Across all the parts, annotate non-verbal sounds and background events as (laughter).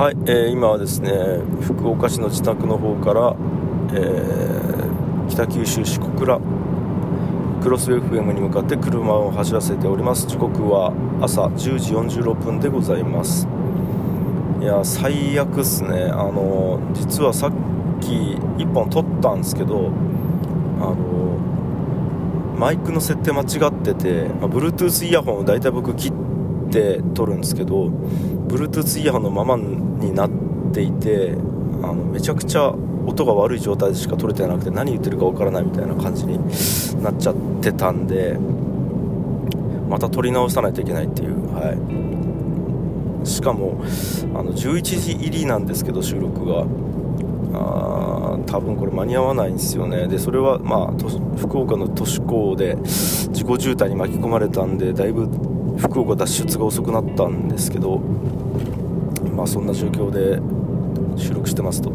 はい、えー、今はですね福岡市の自宅の方から、えー、北九州市小倉クロス FM に向かって車を走らせております。時刻は朝10時46分でございます。いや最悪っすね。あの実はさっき1本撮ったんですけどあのマイクの設定間違ってて、まあ、Bluetooth イヤホンを大体僕切って撮るんですけど Bluetooth イヤホンのままになっていてあのめちゃくちゃ音が悪い状態でしか撮れてなくて何言ってるかわからないみたいな感じになっちゃってたんでまた撮り直さないといけないっていう、はい、しかもあの11時入りなんですけど収録が。あ多分これ間に合わないんですよね。でそれはまあ福岡の都市高で事故渋滞に巻き込まれたんでだいぶ福岡脱出が遅くなったんですけどまあそんな状況で収録してますと。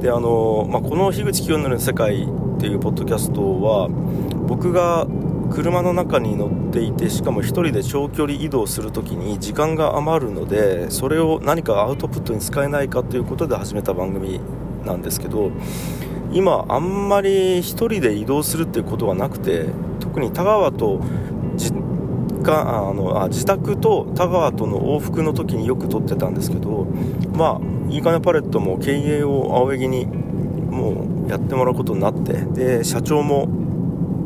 であの、まあ、この樋口清則の世界っていうポッドキャストは僕が車の中に乗っていてしかも1人で長距離移動するときに時間が余るのでそれを何かアウトプットに使えないかということで始めた番組なんですけど今あんまり1人で移動するっていうことはなくて特に田川とかあのあ自宅と田川との往復の時によく撮ってたんですけどまあいいかねパレットも経営を青柳にもうやってもらうことになってで社長も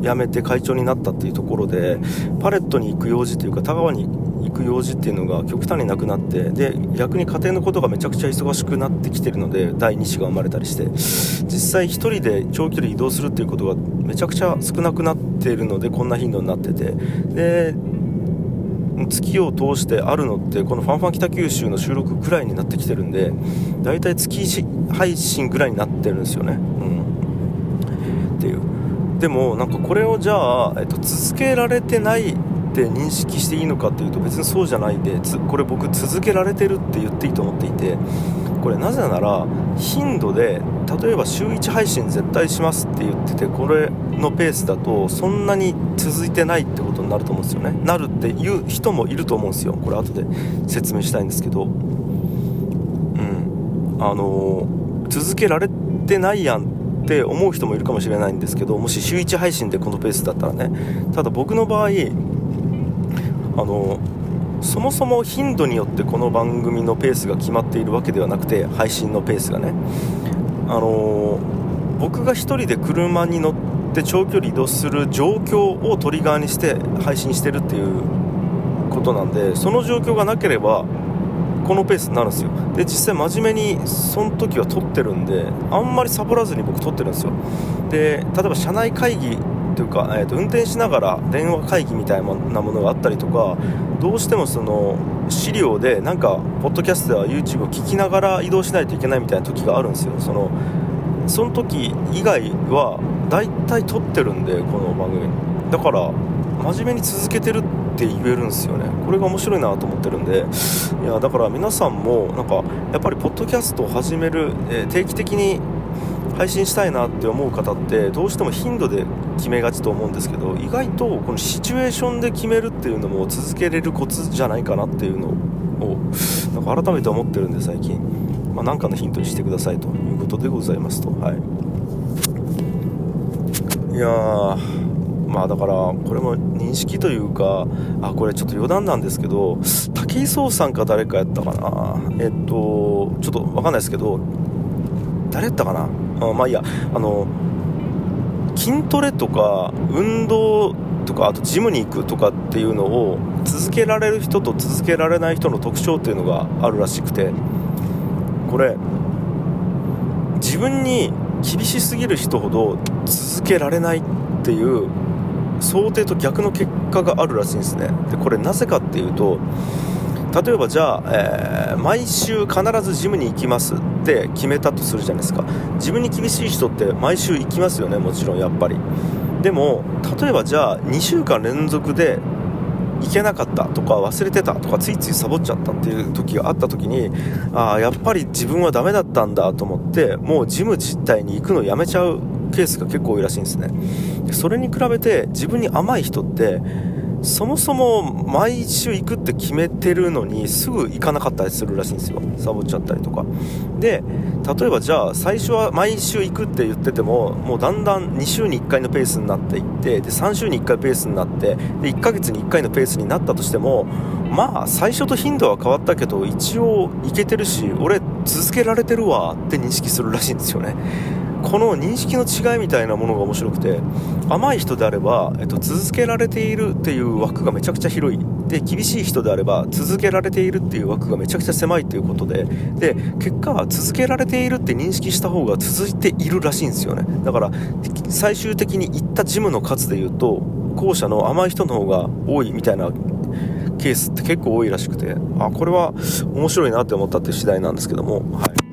辞めて会長になったっていうところでパレットに行く用事というか田川に行く用事っていうのが極端になくなってで逆に家庭のことがめちゃくちゃ忙しくなってきてるので第2子が生まれたりして実際1人で長距離移動するっていうことがめちゃくちゃ少なくなっているのでこんな頻度になっててで月を通してあるのってこの「ファンファン北九州」の収録くらいになってきてるんで大体月配信ぐらいになってるんですよね。うん。っていう。でもなんかこれをじゃあ、えっと、続けられてないって認識していいのかっていうと別にそうじゃないでこれ僕続けられてるって言っていいと思っていてこれなぜなら頻度で例えば週1配信絶対しますって言っててこれのペースだとそんなに続いてないってことになると思うんですよね。なるっていう人もいると思うんですよ。これ後で説明したいんですけど。うん。あのー、続けられてないやんって思う人もいるかもしれないんですけどもし週1配信でこのペースだったらね。ただ僕の場合あのそもそも頻度によってこの番組のペースが決まっているわけではなくて配信のペースがね。あの僕が1人で車に乗って長距離移動する状況をトリガーにして配信してるっていうことなんでその状況がなければこのペースになるんですよ。で実際真面目にその時は撮ってるんであんまりサボらずに僕撮ってるんですよ。で例えば車内会議というか、えーと、運転しながら電話会議みたいなものがあったりとかどうしてもその資料でなんかポッドキャストや YouTube を聞きながら移動しないといけないみたいな時があるんですよ。そのその時以外は大体撮ってるんでこの番組。だから真面目に続けてるって言えるんですよね。これが面白いなと思ってるんで。いやだから皆さんもなんかやっぱりポッドキャストを始める、えー、定期的に配信したいなって思う方ってどうしても頻度で決めがちと思うんですけど意外とこのシチュエーションで決めるっていうのも続けれるコツじゃないかなっていうのをなんか改めて思ってるんで最近、まあ、なんかのヒントにしてくださいということでございますと。はい。いやーまあだからこれも認識というかあこれちょっと余談なんですけど武井壮さんか誰かやったかな。えっとちょっと分かんないですけど誰やったかな。あまあいいやあの筋トレとか運動とかあとジムに行くとかっていうのを続けられる人と続けられない人の特徴っていうのがあるらしくてこれ自分に厳しすぎる人ほど続けられないっていう想定と逆の結果があるらしいんですね。でこれなぜかっていうと例えばじゃあ、えー、毎週必ずジムに行きますって決めたとするじゃないですか。自分に厳しい人って毎週行きますよねもちろんやっぱり。でも例えばじゃあ2週間連続で行けなかったとか忘れてたとかついついサボっちゃったっていう時があった時にああやっぱり自分はダメだったんだと思ってもうジム自体に行くのやめちゃうケースが結構多いらしいんですね。それに比べて自分に甘い人ってそもそも毎週行くって決めてるのにすぐ行かなかったりするらしいんですよ。サボっちゃったりとか。で例えばじゃあ最初は毎週行くって言っててももうだんだん2週に1回のペースになっていってで3週に1回ペースになってで1ヶ月に1回のペースになったとしてもまあ最初と頻度は変わったけど一応行けてるし俺続けられてるわって認識するらしいんですよね。この認識の違いみたいなものが面白くて甘い人であれば、えっと、続けられているっていう枠がめちゃくちゃ広い。で厳しい人であれば続けられているっていう枠がめちゃくちゃ狭いということで。で結果は続けられているって認識した方が続いているらしいんですよね。だから最終的に行ったジムの数でいうと後者の甘い人の方が多いみたいなケースって結構多いらしくてあこれは面白いなって思ったって次第なんですけども。はい。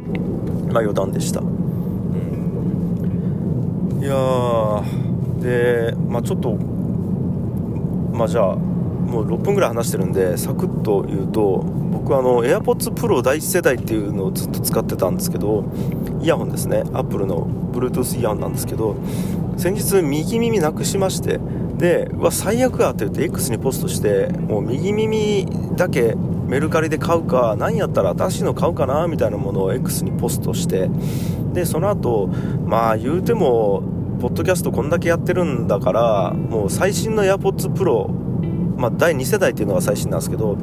まあ余談でした。やで、まあ、ちょっと、まあ、じゃあ、もう6分ぐらい話してるんで、サクッと言うと、僕あの AirPods Pro 第1世代っていうのをずっと使ってたんですけど、イヤホンですね、Apple の Bluetooth イヤホンなんですけど、先日、右耳なくしまして、で、うわ、最悪やって言って X にポストして、もう右耳だけメルカリで買うか、何やったら新しいの買うかなみたいなものを X にポストして、で、その後、まあ言うても、ポッドキャストこんだけやってるんだから、もう最新の AirPods Pro、まあ第2世代っていうのが最新なんですけど、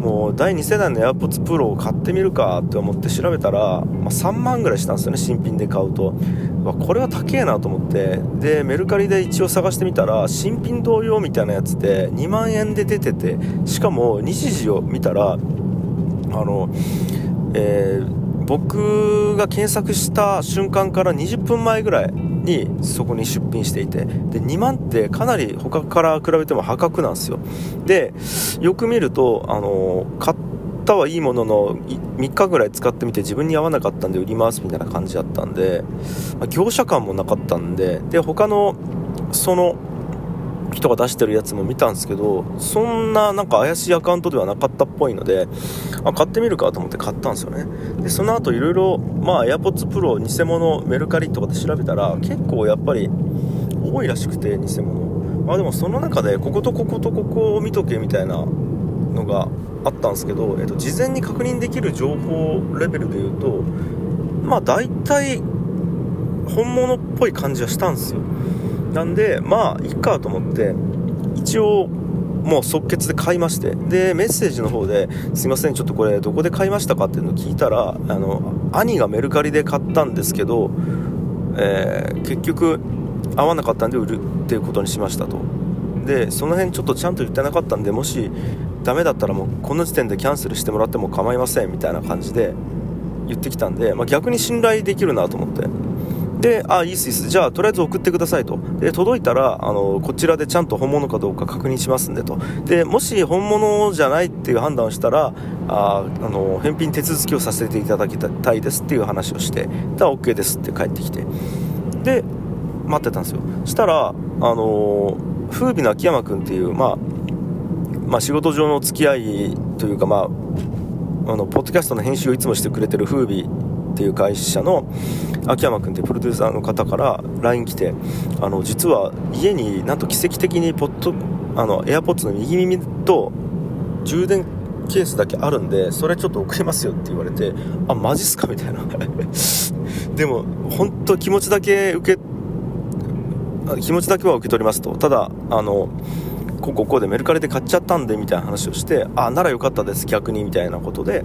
もう第2世代の AirPods Pro を買ってみるかって思って調べたら、まあ、3万ぐらいしたんですよね、新品で買うと。これは高えなと思って、で、メルカリで一応探してみたら、新品同様みたいなやつで2万円で出てて、しかも日時を見たら、あの、えー僕が検索した瞬間から20分前ぐらいにそこに出品していて。で2万ってかなり他から比べても破格なんですよ。でよく見るとあの買ったはいいものの3日ぐらい使ってみて自分に合わなかったんで売りますみたいな感じだったんで、まあ、業者感もなかったんでで他のその人が出してるやつも見たんですけどそんななんか怪しいアカウントではなかったっぽいのであ買ってみるかと思って買ったんですよね。でその後いろいろまあ AirPods Pro 偽物メルカリとかで調べたら結構やっぱり多いらしくて偽物。まあでもその中でこことこことここを見とけみたいなのがあったんですけど、えっと、事前に確認できる情報レベルで言うとまあ大体本物っぽい感じはしたんですよ。なんでまあいっかと思って一応もう即決で買いましてでメッセージの方ですいませんちょっとこれどこで買いましたかっていうのを聞いたらあの兄がメルカリで買ったんですけど、えー、結局合わなかったんで売るっていうことにしましたと。でその辺ちょっとちゃんと言ってなかったんでもしダメだったらもうこの時点でキャンセルしてもらっても構いませんみたいな感じで言ってきたんで、まあ、逆に信頼できるなと思って。で、あ、いいっすいいっす。じゃあ、とりあえず送ってくださいと。で、届いたら、あの、こちらでちゃんと本物かどうか確認しますんでと。で、もし本物じゃないっていう判断をしたら、あ、あの、返品手続きをさせていただきたいですっていう話をして、だ OK ですって帰ってきて。で、待ってたんですよ。したら、あの、風美の秋山君っていう、まあ、まあ、仕事上の付き合いというか、まあ、あの、ポッドキャストの編集をいつもしてくれてる風美っていう会社の秋山君ってプロデューサーの方から LINE 来てあの実は家になんと奇跡的にポットあの AirPods の右耳と充電ケースだけあるんでそれちょっと送りますよって言われてあマジっすかみたいな。(laughs) でも本当気持ちだけ受け気持ちだけは受け取りますと。ただあのこここでメルカリで買っちゃったんでみたいな話をしてあならよかったです逆にみたいなことで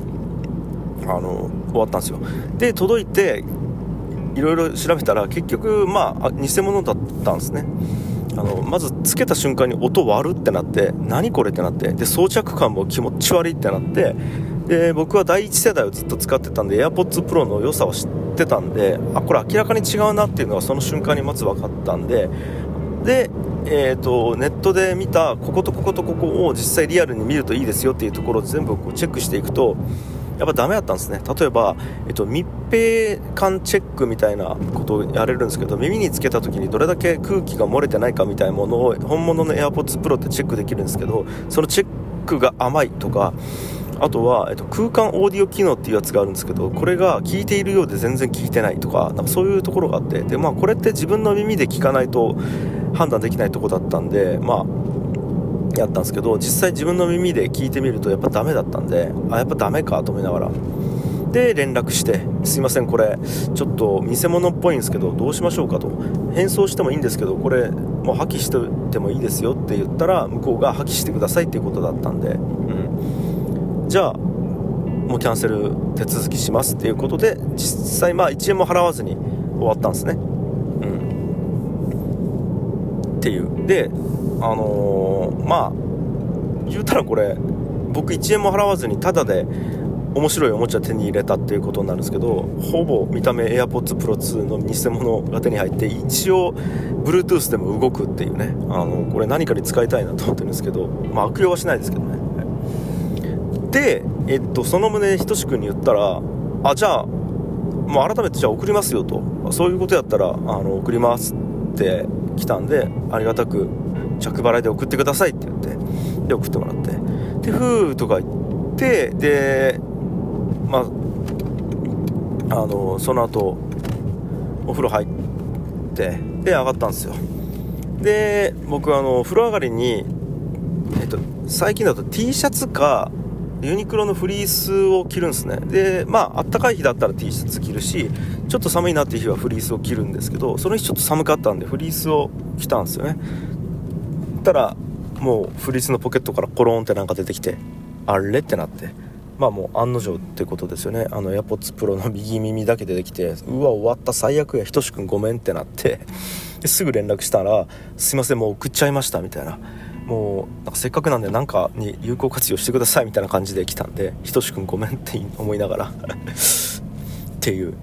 あの終わったんですよ。で届いていろいろ調べたら結局まあ偽物だったんですね。あのまずつけた瞬間に音割るってなって何これってなってで装着感も気持ち悪いってなってで僕は第1世代をずっと使ってたんで AirPods Pro の良さを知ってたんであこれ明らかに違うなっていうのがその瞬間にまず分かったんでで、えーと、ネットで見たこことこことここを実際リアルに見るといいですよっていうところを全部こうチェックしていくとやっぱダメだったんですね。例えば、えっと、密閉感チェックみたいなことをやれるんですけど耳につけた時にどれだけ空気が漏れてないかみたいなものを本物の AirPods Pro ってチェックできるんですけどそのチェックが甘いとかあとは、えっと、空間オーディオ機能っていうやつがあるんですけどこれが聞いているようで全然聞いてないとかなんかそういうところがあってで、まあ、これって自分の耳で聞かないと判断できないとこだったんで、まあやったんですけど実際自分の耳で聞いてみるとやっぱダメだったんであやっぱダメかと思いながら。で連絡して「すいませんこれちょっと偽物っぽいんですけどどうしましょうか」と「返送してもいいんですけどこれもう破棄しててもいいですよ」って言ったら向こうが破棄してくださいっていうことだったんで、うん、じゃあもうキャンセル手続きしますっていうことで実際まあ1円も払わずに終わったんですね。っていう。であのー、まあ言うたらこれ僕1円も払わずにタダで面白いおもちゃ手に入れたっていうことになるんですけどほぼ見た目 AirPods Pro 2の偽物が手に入って一応 Bluetooth でも動くっていうね。あのこれ何かに使いたいなと思ってるんですけどまあ悪用はしないですけどね。で、えっと、その旨ひとし君に言ったらあじゃあもう改めてじゃあ送りますよと。そういうことやったらあの送りますって来たんでありがたく着払いで送ってくださいって言ってで送ってもらって。でふーとか言ってでまああのその後お風呂入ってで上がったんですよ。で僕あの風呂上がりに、えっと、最近だと T シャツかユニクロのフリースを着るんですね。でまああったかい日だったら T シャツ着るしちょっと寒いなっていう日はフリースを着るんですけどその日ちょっと寒かったんでフリースを着たんですよね。たらもうフリースのポケットからコロンってなんか出てきてあれってなって。まあもう案の定ってことですよね。あの AirPods Pro の右耳だけ出てきてうわ終わった最悪や。ひとしくんごめんってなって。すぐ連絡したらすいませんもう送っちゃいましたみたいな。もうなんかせっかくなんで何かに有効活用してくださいみたいな感じで来たんでひとしくんごめんって思いながら (laughs) っていう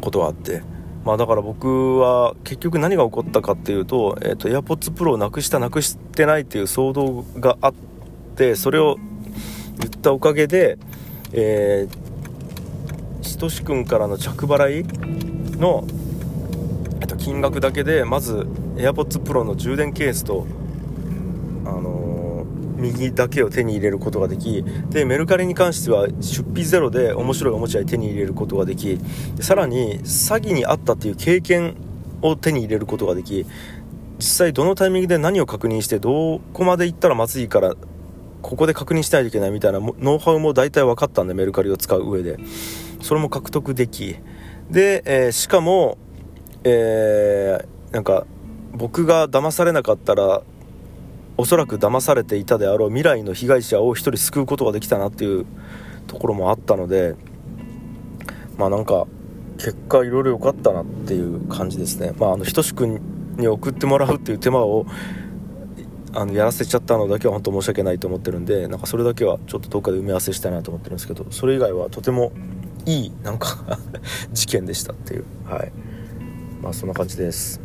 ことはあって。まあだから僕は結局何が起こったかっていうと,、えーと、AirPods Pro をなくしたなくしてないっていう騒動があってそれを言ったおかげでえー、ひとしくんからの着払いの、えっと、金額だけでまず AirPods Pro の充電ケースと、右だけを手に入れることができでメルカリに関しては出費ゼロで面白いおもちゃに手に入れることができさらに詐欺にあったっていう経験を手に入れることができ実際どのタイミングで何を確認してどこまで行ったらまずいからここで確認しないといけないみたいなノウハウも大体分かったんでメルカリを使う上で。それも獲得できで、えー、しかもえー、なんか僕が騙されなかったらおそらく騙されていたであろう未来の被害者を1人救うことができたなっていうところもあったのでまあなんか結果いろいろ良かったなっていう感じですね。まああのひとしくんに送ってもらうっていう手間をあのやらせちゃったのだけは本当申し訳ないと思ってるんでなんかそれだけはちょっとどっかで埋め合わせしたいなと思ってるんですけどそれ以外はとてもいいなんか (laughs) 事件でしたっていう。はい。まあそんな感じです。